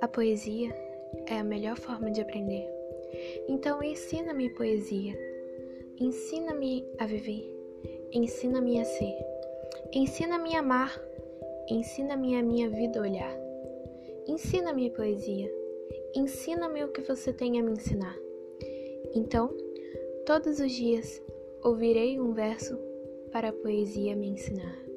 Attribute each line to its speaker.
Speaker 1: A poesia é a melhor forma de aprender. Então ensina-me poesia. Ensina-me a viver. Ensina-me a ser. Ensina-me a amar. Ensina-me a minha vida olhar. Ensina-me poesia. Ensina-me o que você tem a me ensinar. Então, todos os dias ouvirei um verso para a poesia me ensinar.